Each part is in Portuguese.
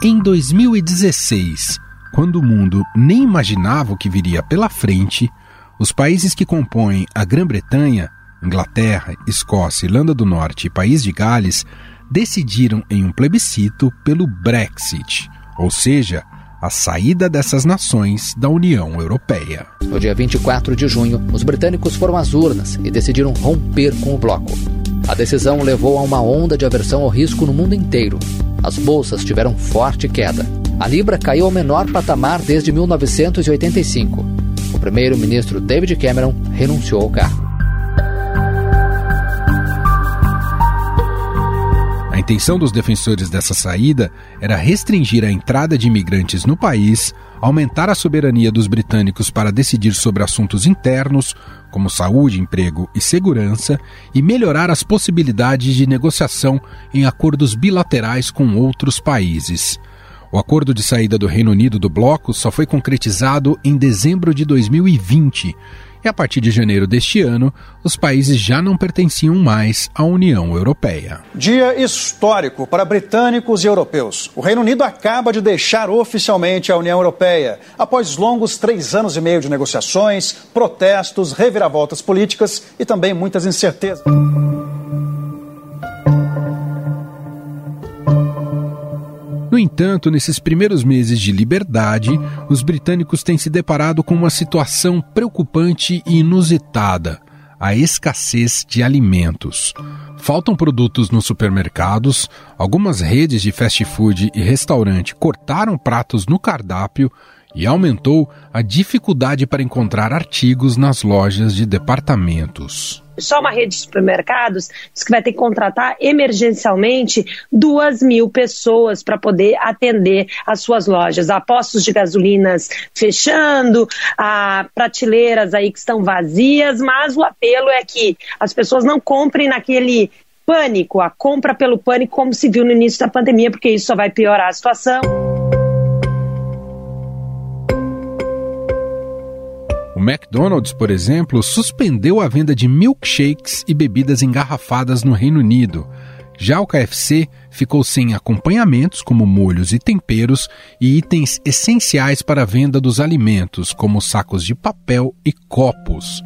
Em 2016, quando o mundo nem imaginava o que viria pela frente, os países que compõem a Grã-Bretanha, Inglaterra, Escócia, Irlanda do Norte e País de Gales decidiram em um plebiscito pelo Brexit, ou seja, a saída dessas nações da União Europeia. No dia 24 de junho, os britânicos foram às urnas e decidiram romper com o bloco. A decisão levou a uma onda de aversão ao risco no mundo inteiro. As bolsas tiveram forte queda. A libra caiu ao menor patamar desde 1985. O primeiro-ministro David Cameron renunciou ao cargo. Intenção dos defensores dessa saída era restringir a entrada de imigrantes no país, aumentar a soberania dos britânicos para decidir sobre assuntos internos, como saúde, emprego e segurança, e melhorar as possibilidades de negociação em acordos bilaterais com outros países. O acordo de saída do Reino Unido do bloco só foi concretizado em dezembro de 2020 e a partir de janeiro deste ano, os países já não pertenciam mais à União Europeia. Dia histórico para britânicos e europeus. O Reino Unido acaba de deixar oficialmente a União Europeia, após longos três anos e meio de negociações, protestos, reviravoltas políticas e também muitas incertezas. Entanto, nesses primeiros meses de liberdade, os britânicos têm se deparado com uma situação preocupante e inusitada: a escassez de alimentos. Faltam produtos nos supermercados, algumas redes de fast food e restaurante cortaram pratos no cardápio e aumentou a dificuldade para encontrar artigos nas lojas de departamentos só uma rede de supermercados diz que vai ter que contratar emergencialmente duas mil pessoas para poder atender as suas lojas. Há postos de gasolinas fechando, há prateleiras aí que estão vazias, mas o apelo é que as pessoas não comprem naquele pânico, a compra pelo pânico, como se viu no início da pandemia, porque isso só vai piorar a situação. McDonald's, por exemplo, suspendeu a venda de milkshakes e bebidas engarrafadas no Reino Unido. Já o KFC ficou sem acompanhamentos, como molhos e temperos, e itens essenciais para a venda dos alimentos, como sacos de papel e copos.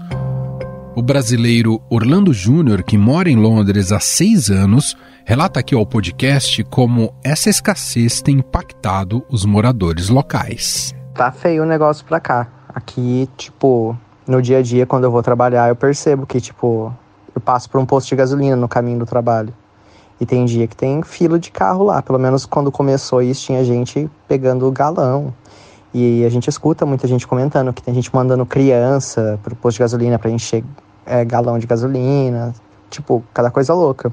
O brasileiro Orlando Júnior, que mora em Londres há seis anos, relata aqui ao podcast como essa escassez tem impactado os moradores locais. Tá feio o negócio pra cá. Aqui, tipo, no dia a dia, quando eu vou trabalhar, eu percebo que, tipo, eu passo por um posto de gasolina no caminho do trabalho. E tem dia que tem fila de carro lá. Pelo menos quando começou isso, tinha gente pegando galão. E a gente escuta muita gente comentando que tem gente mandando criança pro posto de gasolina para encher é, galão de gasolina. Tipo, cada coisa louca.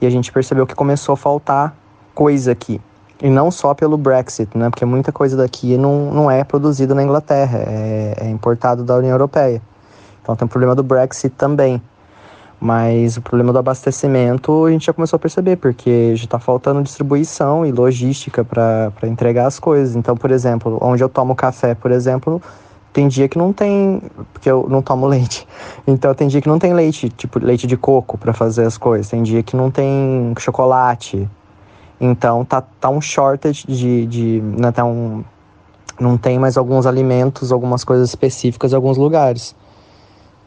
E a gente percebeu que começou a faltar coisa aqui. E não só pelo Brexit, né? Porque muita coisa daqui não, não é produzida na Inglaterra, é, é importado da União Europeia. Então tem o problema do Brexit também. Mas o problema do abastecimento a gente já começou a perceber, porque já está faltando distribuição e logística para entregar as coisas. Então, por exemplo, onde eu tomo café, por exemplo, tem dia que não tem, porque eu não tomo leite. Então tem dia que não tem leite, tipo leite de coco para fazer as coisas. Tem dia que não tem chocolate. Então tá, tá um shortage de, de né, tá um, não tem mais alguns alimentos, algumas coisas específicas em alguns lugares.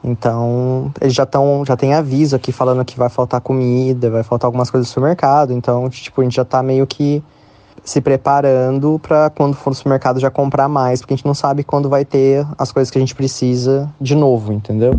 Então, eles já estão, já tem aviso aqui falando que vai faltar comida, vai faltar algumas coisas no supermercado. Então, tipo, a gente já tá meio que se preparando para quando for no supermercado já comprar mais, porque a gente não sabe quando vai ter as coisas que a gente precisa de novo, entendeu?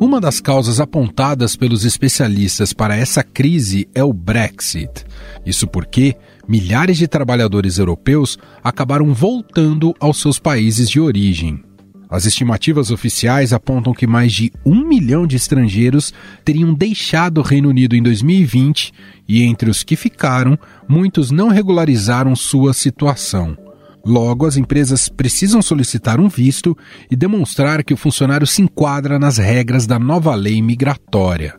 Uma das causas apontadas pelos especialistas para essa crise é o Brexit. Isso porque milhares de trabalhadores europeus acabaram voltando aos seus países de origem. As estimativas oficiais apontam que mais de um milhão de estrangeiros teriam deixado o Reino Unido em 2020 e, entre os que ficaram, muitos não regularizaram sua situação. Logo, as empresas precisam solicitar um visto e demonstrar que o funcionário se enquadra nas regras da nova lei migratória.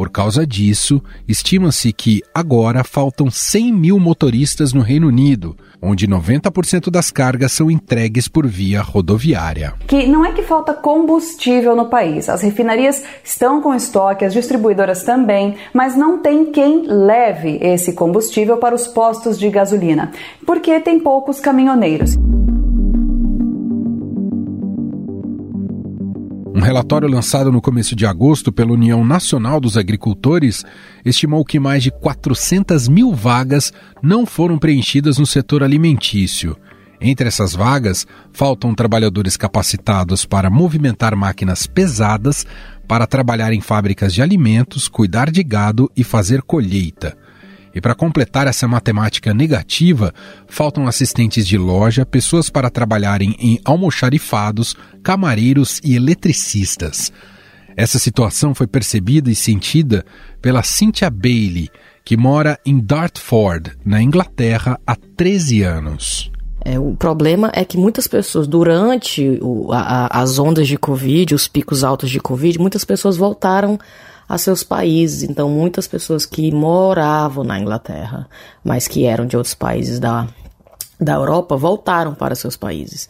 Por causa disso, estima-se que agora faltam 100 mil motoristas no Reino Unido, onde 90% das cargas são entregues por via rodoviária. Que não é que falta combustível no país. As refinarias estão com estoque, as distribuidoras também, mas não tem quem leve esse combustível para os postos de gasolina, porque tem poucos caminhoneiros. Um relatório lançado no começo de agosto pela União Nacional dos Agricultores estimou que mais de 400 mil vagas não foram preenchidas no setor alimentício. Entre essas vagas, faltam trabalhadores capacitados para movimentar máquinas pesadas, para trabalhar em fábricas de alimentos, cuidar de gado e fazer colheita. E para completar essa matemática negativa, faltam assistentes de loja, pessoas para trabalharem em almoxarifados, camareiros e eletricistas. Essa situação foi percebida e sentida pela Cynthia Bailey, que mora em Dartford, na Inglaterra, há 13 anos. É, o problema é que muitas pessoas, durante o, a, as ondas de Covid, os picos altos de Covid, muitas pessoas voltaram a seus países. Então, muitas pessoas que moravam na Inglaterra, mas que eram de outros países da, da Europa, voltaram para seus países.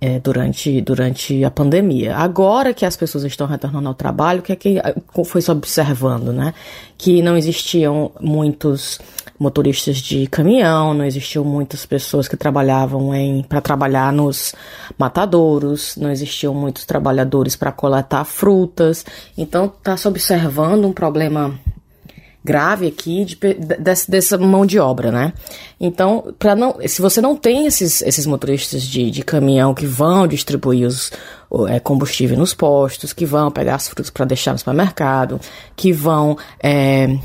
É, durante, durante a pandemia. Agora que as pessoas estão retornando ao trabalho, o que é que foi se observando, né? Que não existiam muitos motoristas de caminhão, não existiam muitas pessoas que trabalhavam em para trabalhar nos matadouros, não existiam muitos trabalhadores para coletar frutas. Então está se observando um problema grave aqui de, de, dessa mão de obra, né? Então, para não, se você não tem esses, esses motoristas de, de caminhão que vão distribuir os é, combustível nos postos, que vão pegar as frutas para deixar no supermercado, que vão é,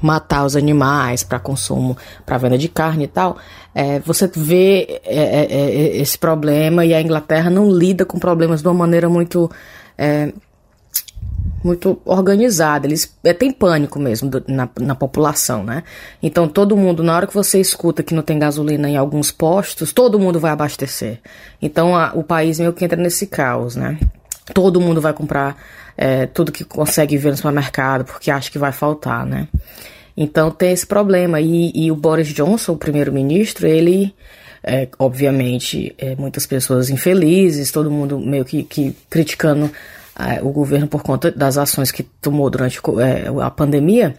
matar os animais para consumo, para venda de carne e tal, é, você vê é, é, é, esse problema e a Inglaterra não lida com problemas de uma maneira muito é, muito organizada. Eles é, tem pânico mesmo do, na, na população, né? Então todo mundo, na hora que você escuta que não tem gasolina em alguns postos, todo mundo vai abastecer. Então a, o país meio que entra nesse caos, né? Todo mundo vai comprar é, tudo que consegue ver no supermercado porque acha que vai faltar, né? Então tem esse problema. E, e o Boris Johnson, o primeiro-ministro, ele, é, obviamente, é, muitas pessoas infelizes, todo mundo meio que, que criticando é, o governo por conta das ações que tomou durante é, a pandemia,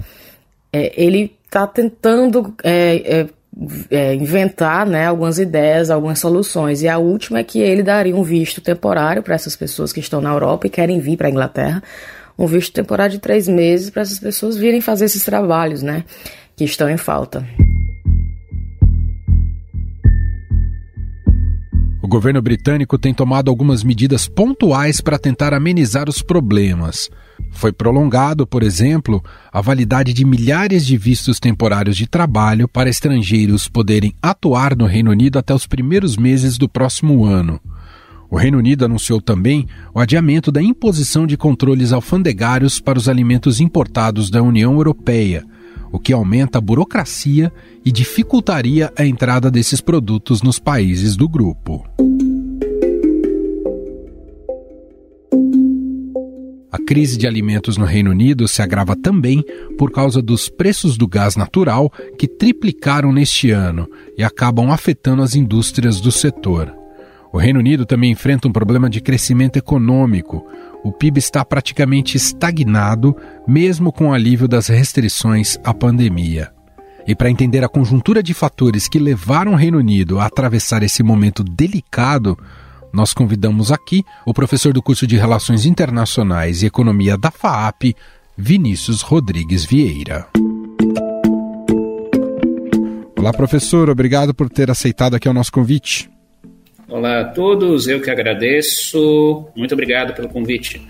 é, ele está tentando é, é, inventar né, algumas ideias, algumas soluções. E a última é que ele daria um visto temporário para essas pessoas que estão na Europa e querem vir para a Inglaterra, um visto temporário de três meses para essas pessoas virem fazer esses trabalhos, né, que estão em falta. O governo britânico tem tomado algumas medidas pontuais para tentar amenizar os problemas. Foi prolongado, por exemplo, a validade de milhares de vistos temporários de trabalho para estrangeiros poderem atuar no Reino Unido até os primeiros meses do próximo ano. O Reino Unido anunciou também o adiamento da imposição de controles alfandegários para os alimentos importados da União Europeia, o que aumenta a burocracia e dificultaria a entrada desses produtos nos países do grupo. A crise de alimentos no Reino Unido se agrava também por causa dos preços do gás natural que triplicaram neste ano e acabam afetando as indústrias do setor. O Reino Unido também enfrenta um problema de crescimento econômico. O PIB está praticamente estagnado, mesmo com o alívio das restrições à pandemia. E para entender a conjuntura de fatores que levaram o Reino Unido a atravessar esse momento delicado, nós convidamos aqui o professor do curso de Relações Internacionais e Economia da FAAP, Vinícius Rodrigues Vieira. Olá, professor, obrigado por ter aceitado aqui o nosso convite. Olá a todos, eu que agradeço. Muito obrigado pelo convite.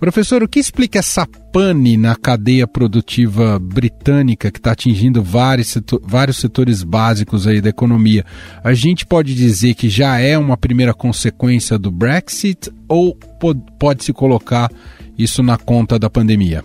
Professor, o que explica essa pane na cadeia produtiva britânica que está atingindo vários, setor, vários setores básicos aí da economia? A gente pode dizer que já é uma primeira consequência do Brexit ou pode-se colocar isso na conta da pandemia?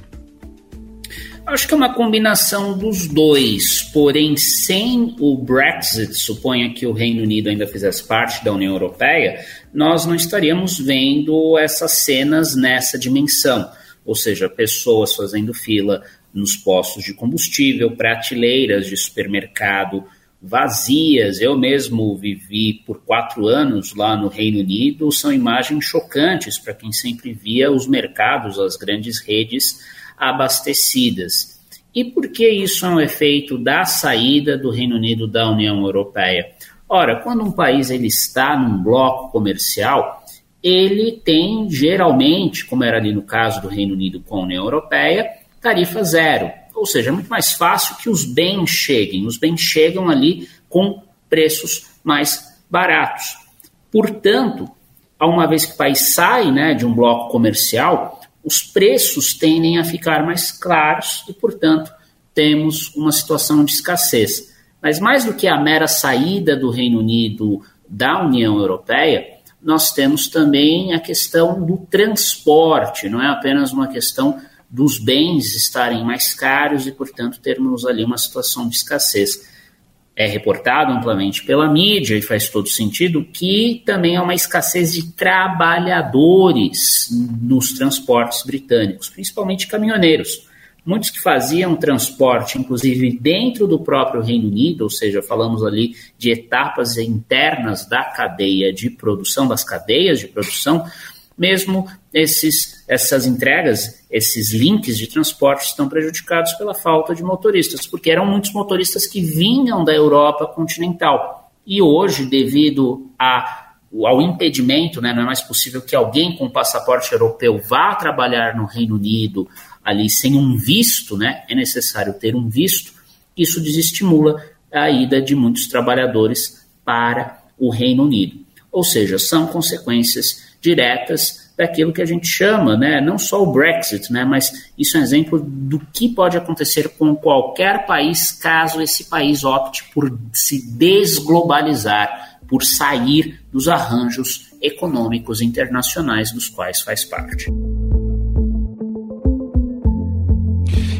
Acho que é uma combinação dos dois, porém, sem o Brexit, suponha que o Reino Unido ainda fizesse parte da União Europeia, nós não estaríamos vendo essas cenas nessa dimensão. ou seja, pessoas fazendo fila nos postos de combustível, prateleiras de supermercado vazias. Eu mesmo vivi por quatro anos lá no Reino Unido, são imagens chocantes para quem sempre via os mercados, as grandes redes abastecidas. E por que isso é um efeito da saída do Reino Unido da União Europeia? Ora, quando um país ele está num bloco comercial, ele tem geralmente, como era ali no caso do Reino Unido com a União Europeia, tarifa zero. Ou seja, é muito mais fácil que os bens cheguem. Os bens chegam ali com preços mais baratos. Portanto, uma vez que o país sai né, de um bloco comercial, os preços tendem a ficar mais claros e, portanto, temos uma situação de escassez. Mas mais do que a mera saída do Reino Unido da União Europeia, nós temos também a questão do transporte, não é apenas uma questão dos bens estarem mais caros e, portanto, termos ali uma situação de escassez. É reportado amplamente pela mídia e faz todo sentido que também há uma escassez de trabalhadores nos transportes britânicos, principalmente caminhoneiros. Muitos que faziam transporte, inclusive dentro do próprio Reino Unido, ou seja, falamos ali de etapas internas da cadeia de produção, das cadeias de produção, mesmo esses, essas entregas, esses links de transporte estão prejudicados pela falta de motoristas, porque eram muitos motoristas que vinham da Europa continental. E hoje, devido a, ao impedimento, né, não é mais possível que alguém com passaporte europeu vá trabalhar no Reino Unido ali sem um visto, né, é necessário ter um visto, isso desestimula a ida de muitos trabalhadores para o Reino Unido. Ou seja, são consequências diretas daquilo que a gente chama, né, não só o Brexit, né, mas isso é um exemplo do que pode acontecer com qualquer país caso esse país opte por se desglobalizar, por sair dos arranjos econômicos internacionais dos quais faz parte.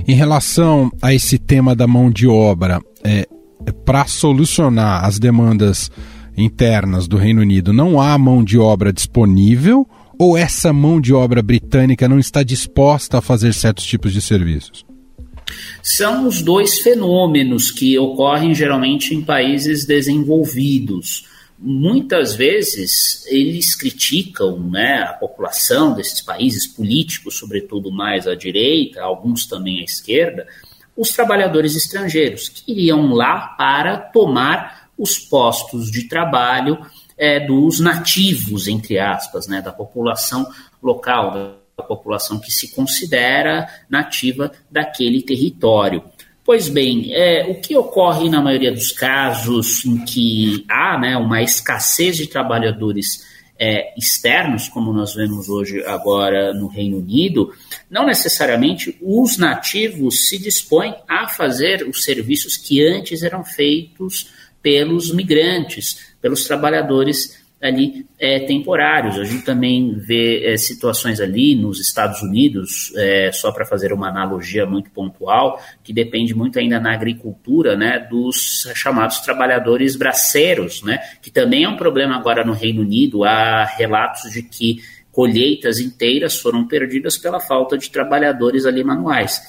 Em relação a esse tema da mão de obra, é, para solucionar as demandas internas do Reino Unido não há mão de obra disponível ou essa mão de obra britânica não está disposta a fazer certos tipos de serviços? São os dois fenômenos que ocorrem geralmente em países desenvolvidos. Muitas vezes eles criticam né, a população desses países políticos, sobretudo mais à direita, alguns também à esquerda, os trabalhadores estrangeiros que iriam lá para tomar os postos de trabalho é, dos nativos, entre aspas, né, da população local, da população que se considera nativa daquele território. Pois bem, é, o que ocorre na maioria dos casos em que há né, uma escassez de trabalhadores é, externos, como nós vemos hoje agora no Reino Unido, não necessariamente os nativos se dispõem a fazer os serviços que antes eram feitos pelos migrantes, pelos trabalhadores ali é, temporários. A gente também vê é, situações ali nos Estados Unidos, é, só para fazer uma analogia muito pontual, que depende muito ainda na agricultura, né, dos chamados trabalhadores braceiros, né, que também é um problema agora no Reino Unido. Há relatos de que colheitas inteiras foram perdidas pela falta de trabalhadores ali manuais.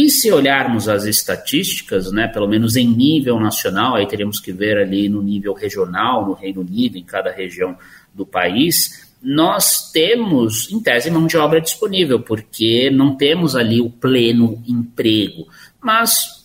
E se olharmos as estatísticas, né, pelo menos em nível nacional, aí teríamos que ver ali no nível regional, no Reino Unido, em cada região do país, nós temos, em tese, mão de obra disponível, porque não temos ali o pleno emprego. Mas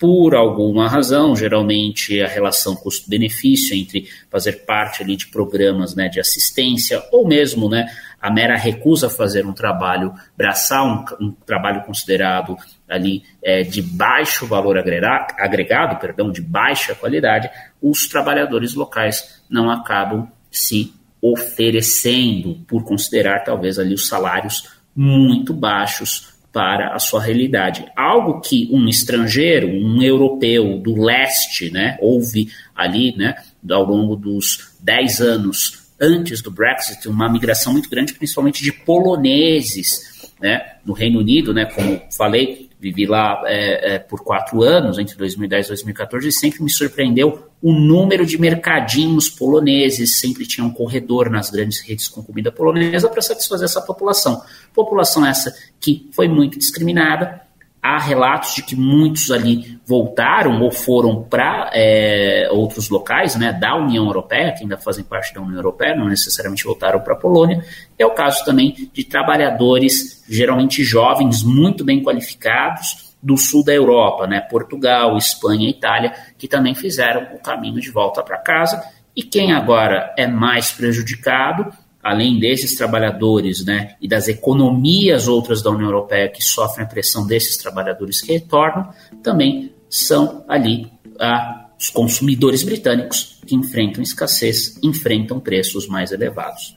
por alguma razão, geralmente a relação custo-benefício entre fazer parte ali de programas né, de assistência ou mesmo né, a mera recusa a fazer um trabalho braçal, um, um trabalho considerado ali é, de baixo valor agregado, agregado, perdão, de baixa qualidade, os trabalhadores locais não acabam se oferecendo por considerar talvez ali os salários muito baixos para a sua realidade. Algo que um estrangeiro, um europeu do leste, né, houve ali, né, ao longo dos 10 anos antes do Brexit, uma migração muito grande, principalmente de poloneses, né, no Reino Unido, né, como falei, vivi lá é, é, por quatro anos, entre 2010 e 2014, e sempre me surpreendeu o número de mercadinhos poloneses, sempre tinha um corredor nas grandes redes com comida polonesa para satisfazer essa população. População essa que foi muito discriminada, Há relatos de que muitos ali voltaram ou foram para é, outros locais né, da União Europeia, que ainda fazem parte da União Europeia, não necessariamente voltaram para a Polônia. É o caso também de trabalhadores, geralmente jovens, muito bem qualificados, do sul da Europa, né, Portugal, Espanha e Itália, que também fizeram o caminho de volta para casa. E quem agora é mais prejudicado além desses trabalhadores né, e das economias outras da União Europeia que sofrem a pressão desses trabalhadores que retornam, também são ali ah, os consumidores britânicos que enfrentam escassez, enfrentam preços mais elevados.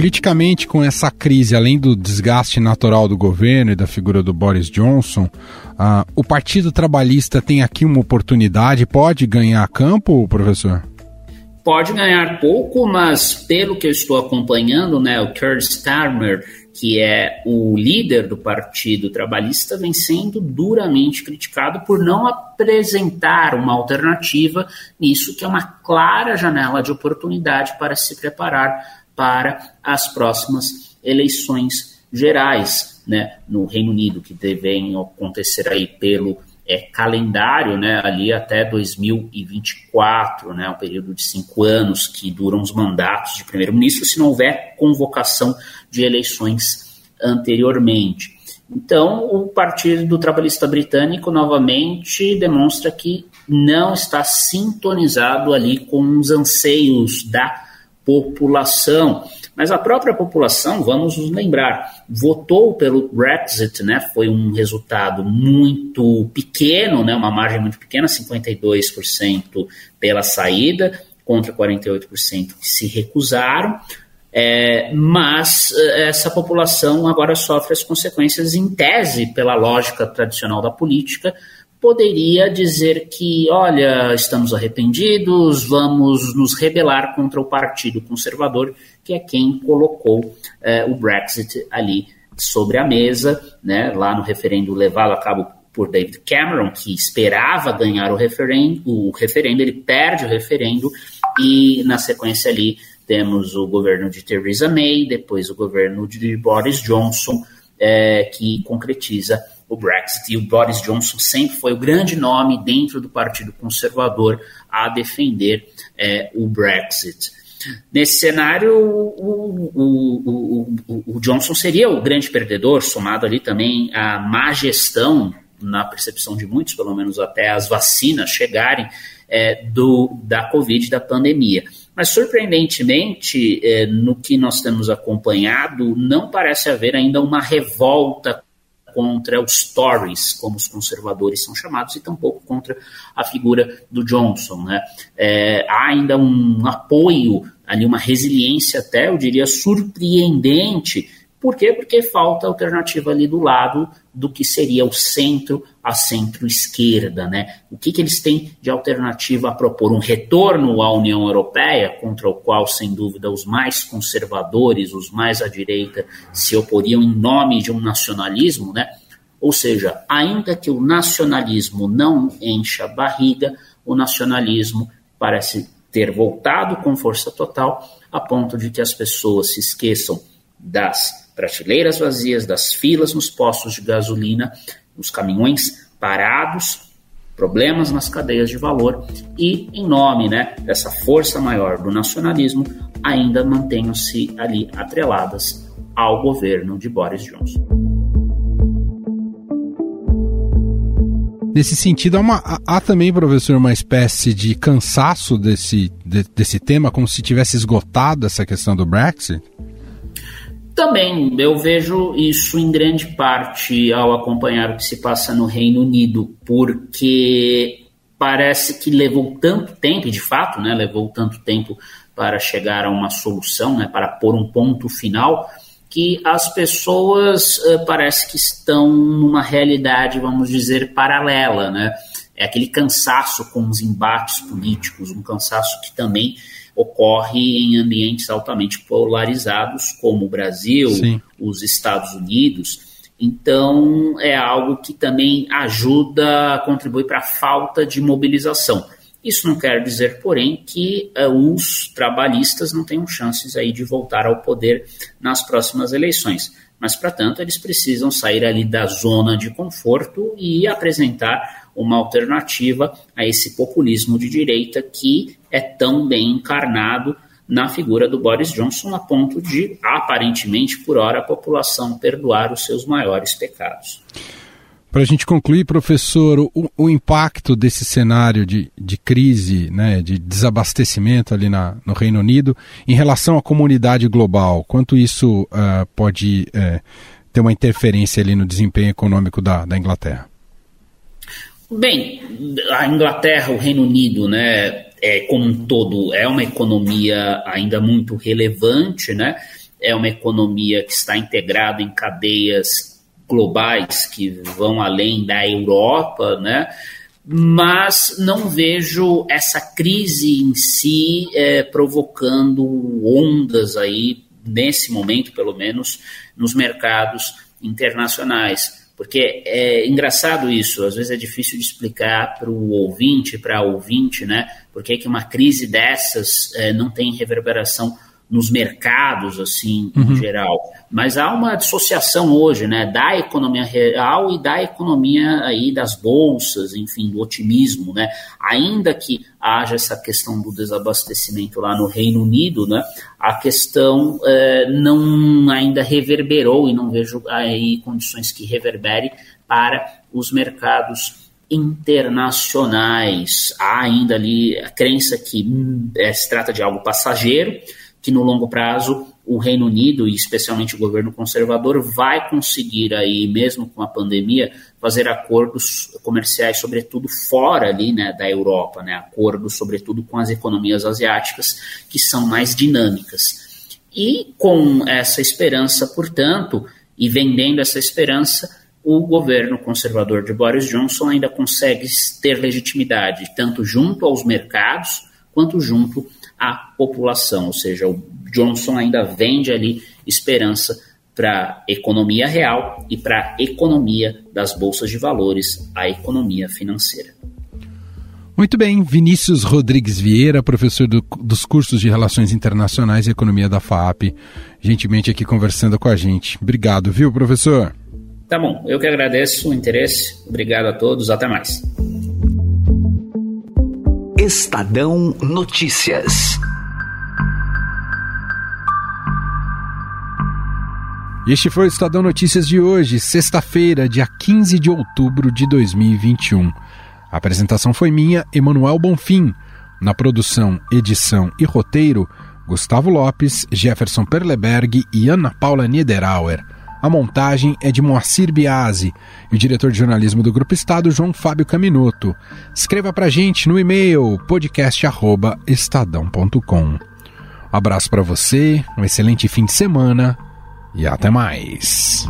Politicamente, com essa crise, além do desgaste natural do governo e da figura do Boris Johnson, uh, o Partido Trabalhista tem aqui uma oportunidade, pode ganhar campo, professor? Pode ganhar pouco, mas pelo que eu estou acompanhando, né, o Keir Starmer, que é o líder do Partido Trabalhista, vem sendo duramente criticado por não apresentar uma alternativa nisso que é uma clara janela de oportunidade para se preparar para as próximas eleições gerais né, no Reino Unido, que devem acontecer aí pelo é, calendário né, ali até 2024, né, um período de cinco anos que duram os mandatos de primeiro-ministro, se não houver convocação de eleições anteriormente. Então, o Partido Trabalhista Britânico novamente demonstra que não está sintonizado ali com os anseios da população. Mas a própria população, vamos nos lembrar, votou pelo Brexit, né? Foi um resultado muito pequeno, né? Uma margem muito pequena, 52% pela saída contra 48% que se recusaram. É, mas é, essa população agora sofre as consequências, em tese, pela lógica tradicional da política, poderia dizer que, olha, estamos arrependidos, vamos nos rebelar contra o Partido Conservador, que é quem colocou é, o Brexit ali sobre a mesa, né, lá no referendo levado a cabo por David Cameron, que esperava ganhar o referendo, o referendo, ele perde o referendo e na sequência ali temos o governo de Theresa May, depois o governo de Boris Johnson, é, que concretiza o Brexit. E o Boris Johnson sempre foi o grande nome dentro do Partido Conservador a defender é, o Brexit. Nesse cenário, o, o, o, o, Johnson seria o grande perdedor, somado ali também à má gestão, na percepção de muitos, pelo menos até as vacinas chegarem, é, do, da Covid, da pandemia. Mas, surpreendentemente, é, no que nós temos acompanhado, não parece haver ainda uma revolta contra os Tories, como os conservadores são chamados, e tampouco contra a figura do Johnson. Né? É, há ainda um apoio, ali uma resiliência até, eu diria, surpreendente por quê? Porque falta alternativa ali do lado do que seria o centro a centro-esquerda. Né? O que, que eles têm de alternativa a propor? Um retorno à União Europeia, contra o qual, sem dúvida, os mais conservadores, os mais à direita, se oporiam em nome de um nacionalismo, né? Ou seja, ainda que o nacionalismo não encha a barriga, o nacionalismo parece ter voltado com força total, a ponto de que as pessoas se esqueçam das prateleiras vazias, das filas nos postos de gasolina, os caminhões parados, problemas nas cadeias de valor e, em nome né, dessa força maior do nacionalismo, ainda mantenham-se ali atreladas ao governo de Boris Johnson. Nesse sentido, há, uma, há, também, professor, uma espécie de cansaço desse, de, desse tema, como se tivesse esgotado essa questão do Brexit? Também eu vejo isso em grande parte ao acompanhar o que se passa no Reino Unido, porque parece que levou tanto tempo, e de fato, né, levou tanto tempo para chegar a uma solução, né, para pôr um ponto final, que as pessoas uh, parece que estão numa realidade, vamos dizer, paralela, né? é aquele cansaço com os embates políticos, um cansaço que também ocorre em ambientes altamente polarizados, como o Brasil, Sim. os Estados Unidos. Então, é algo que também ajuda a contribuir para a falta de mobilização. Isso não quer dizer, porém, que uh, os trabalhistas não tenham chances aí de voltar ao poder nas próximas eleições. Mas, para tanto, eles precisam sair ali da zona de conforto e apresentar uma alternativa a esse populismo de direita que é tão bem encarnado na figura do Boris Johnson, a ponto de, aparentemente, por hora, a população perdoar os seus maiores pecados. Para a gente concluir, professor, o, o, impacto desse cenário de, de crise, né, de desabastecimento ali na, no Reino Unido em relação à comunidade global, quanto isso uh, pode uh, ter uma interferência ali no desempenho econômico da, da Inglaterra? Bem, a Inglaterra, o Reino Unido, né, é, como um todo, é uma economia ainda muito relevante, né? É uma economia que está integrada em cadeias globais que vão além da Europa, né? mas não vejo essa crise em si é, provocando ondas aí, nesse momento pelo menos, nos mercados internacionais. Porque é engraçado isso, às vezes é difícil de explicar para o ouvinte, para a ouvinte, né? Porque que uma crise dessas é, não tem reverberação nos mercados, assim, uhum. em geral. Mas há uma dissociação hoje, né, da economia real e da economia aí das bolsas, enfim, do otimismo, né. Ainda que haja essa questão do desabastecimento lá no Reino Unido, né, a questão é, não ainda reverberou e não vejo aí condições que reverbere para os mercados internacionais. Há ainda ali a crença que hum, é, se trata de algo passageiro, que no longo prazo o Reino Unido e especialmente o governo conservador vai conseguir aí, mesmo com a pandemia, fazer acordos comerciais, sobretudo fora ali, né, da Europa, né, acordos sobretudo com as economias asiáticas que são mais dinâmicas. E com essa esperança, portanto, e vendendo essa esperança, o governo conservador de Boris Johnson ainda consegue ter legitimidade tanto junto aos mercados quanto junto a população, ou seja, o Johnson ainda vende ali esperança para a economia real e para a economia das bolsas de valores, a economia financeira. Muito bem, Vinícius Rodrigues Vieira, professor do, dos cursos de Relações Internacionais e Economia da FAP, gentilmente aqui conversando com a gente. Obrigado, viu, professor? Tá bom, eu que agradeço o interesse. Obrigado a todos, até mais. Estadão Notícias. Este foi o Estadão Notícias de hoje, sexta-feira, dia 15 de outubro de 2021. A apresentação foi minha, Emanuel Bonfim. Na produção, edição e roteiro, Gustavo Lopes, Jefferson Perleberg e Ana Paula Niederauer. A montagem é de Moacir Biasi e o diretor de jornalismo do Grupo Estado, João Fábio Caminoto. Escreva pra gente no e-mail podcast@estadão.com. Um abraço para você, um excelente fim de semana e até mais.